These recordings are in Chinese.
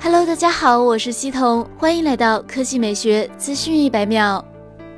Hello，大家好，我是西彤，欢迎来到科技美学资讯一百秒。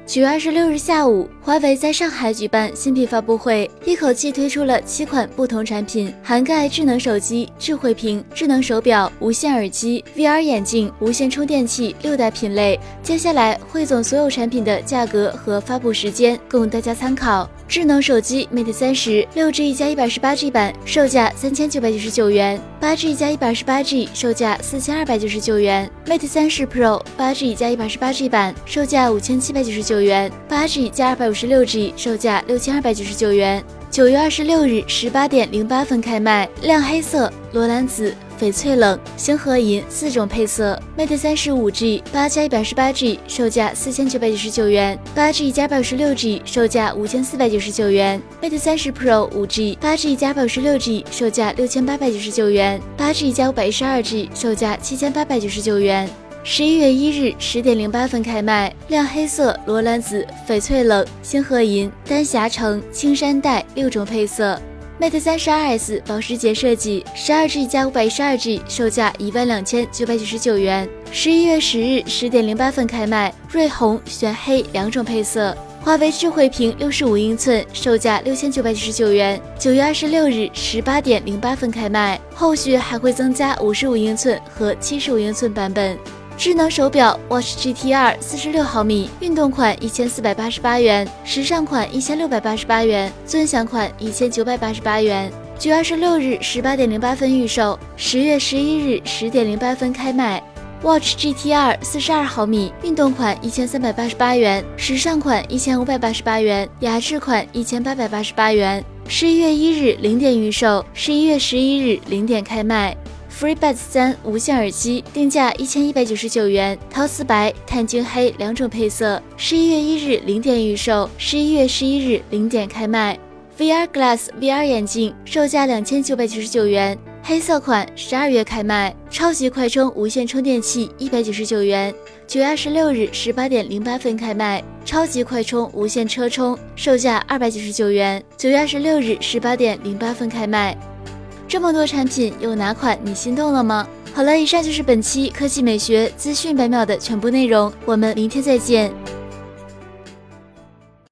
九月二十六日下午，华为在上海举办新品发布会，一口气推出了七款不同产品，涵盖智能手机、智慧屏、智能手表、无线耳机、VR 眼镜、无线充电器六大品类。接下来汇总所有产品的价格和发布时间，供大家参考。智能手机 Mate 三十六 G 加一百二十八 G 版，售价三千九百九十九元；八 G 加一百二十八 G，售价四千二百九十九元。Mate 三十 Pro 八 G 加一百二十八 G 版，售价五千七百九十九元；八 G 加二百五十六 G，售价六千二百九十九元。九月二十六日十八点零八分开卖，亮黑色、罗兰紫。翡翠冷、星河银四种配色，Mate 三十五 G 八加一百十八 G 售价四千九百九十九元，八 G 加二十六 G 售价五千四百九十九元，Mate 三十 Pro 五 G 八 G 加二十六 G 售价六千八百九十九元，八 G 加五百一十二 G 售价七千八百九十九元。十一月一日十点零八分开卖，亮黑色、罗兰紫、翡翠冷、星河银、丹霞橙、青山黛六种配色。Mate 三十二 S 保时捷设计，十二 G 加五百一十二 G，售价一万两千九百九十九元。十一月十日十点零八分开卖，瑞红、玄黑两种配色。华为智慧屏六十五英寸，售价六千九百九十九元。九月二十六日十八点零八分开卖，后续还会增加五十五英寸和七十五英寸版本。智能手表 Watch GT 二四十六毫米，运动款一千四百八十八元，时尚款一千六百八十八元，尊享款一千九百八十八元。九月二十六日十八点零八分预售，十月十一日十点零八分开卖。Watch GT 二四十二毫米，运动款一千三百八十八元，时尚款一千五百八十八元，雅致款一千八百八十八元。十一月一日零点预售，十一月十一日零点开卖。FreeBuds 三无线耳机定价一千一百九十九元，陶瓷白、碳晶黑两种配色。十一月一日零点预售，十一月十一日零点开卖。VR Glass VR 眼镜售价两千九百九十九元，黑色款十二月开卖。超级快充无线充电器一百九十九元，九月二十六日十八点零八分开卖。超级快充无线车充售价二百九十九元，九月二十六日十八点零八分开卖。这么多产品，有哪款你心动了吗？好了，以上就是本期科技美学资讯百秒的全部内容，我们明天再见。